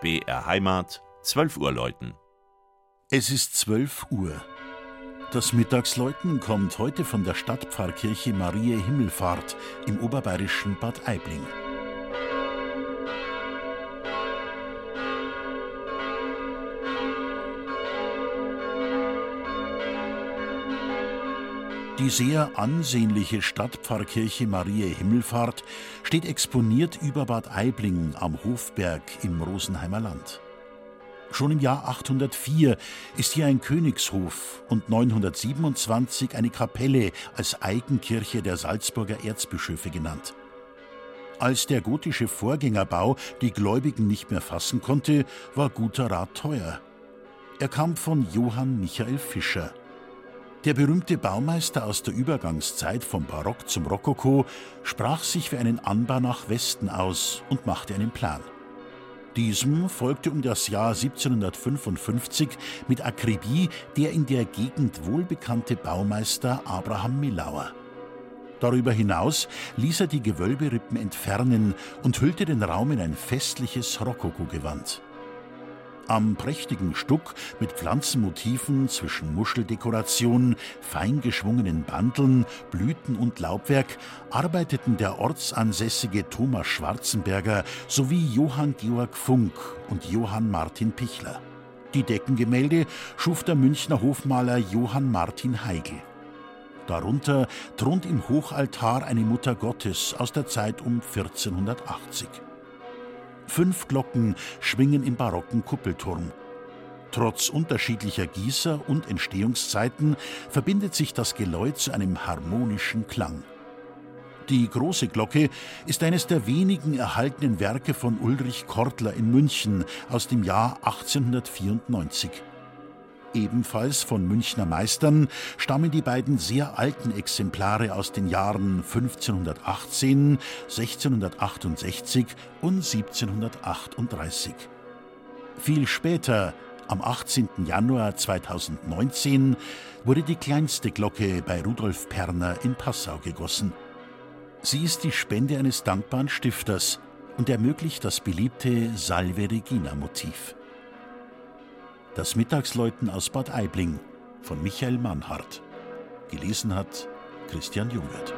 BR Heimat, 12 Uhr läuten. Es ist 12 Uhr. Das Mittagsläuten kommt heute von der Stadtpfarrkirche Mariä Himmelfahrt im oberbayerischen Bad Aibling. Die sehr ansehnliche Stadtpfarrkirche Mariä Himmelfahrt steht exponiert über Bad Aibling am Hofberg im Rosenheimer Land. Schon im Jahr 804 ist hier ein Königshof und 927 eine Kapelle als Eigenkirche der Salzburger Erzbischöfe genannt. Als der gotische Vorgängerbau die Gläubigen nicht mehr fassen konnte, war guter Rat teuer. Er kam von Johann Michael Fischer. Der berühmte Baumeister aus der Übergangszeit vom Barock zum Rokoko sprach sich für einen Anbau nach Westen aus und machte einen Plan. Diesem folgte um das Jahr 1755 mit Akribie der in der Gegend wohlbekannte Baumeister Abraham Millauer. Darüber hinaus ließ er die Gewölberippen entfernen und hüllte den Raum in ein festliches Rokoko-Gewand. Am prächtigen Stuck mit Pflanzenmotiven zwischen Muscheldekorationen, fein geschwungenen Bandeln, Blüten und Laubwerk arbeiteten der ortsansässige Thomas Schwarzenberger sowie Johann Georg Funk und Johann Martin Pichler. Die Deckengemälde schuf der Münchner Hofmaler Johann Martin Heigl. Darunter thront im Hochaltar eine Mutter Gottes aus der Zeit um 1480. Fünf Glocken schwingen im barocken Kuppelturm. Trotz unterschiedlicher Gießer und Entstehungszeiten verbindet sich das Geläut zu einem harmonischen Klang. Die große Glocke ist eines der wenigen erhaltenen Werke von Ulrich Kortler in München aus dem Jahr 1894. Ebenfalls von Münchner Meistern stammen die beiden sehr alten Exemplare aus den Jahren 1518, 1668 und 1738. Viel später, am 18. Januar 2019, wurde die kleinste Glocke bei Rudolf Perner in Passau gegossen. Sie ist die Spende eines dankbaren Stifters und ermöglicht das beliebte Salve Regina Motiv. Das Mittagsläuten aus Bad Aibling von Michael Mannhardt. Gelesen hat Christian Jungert.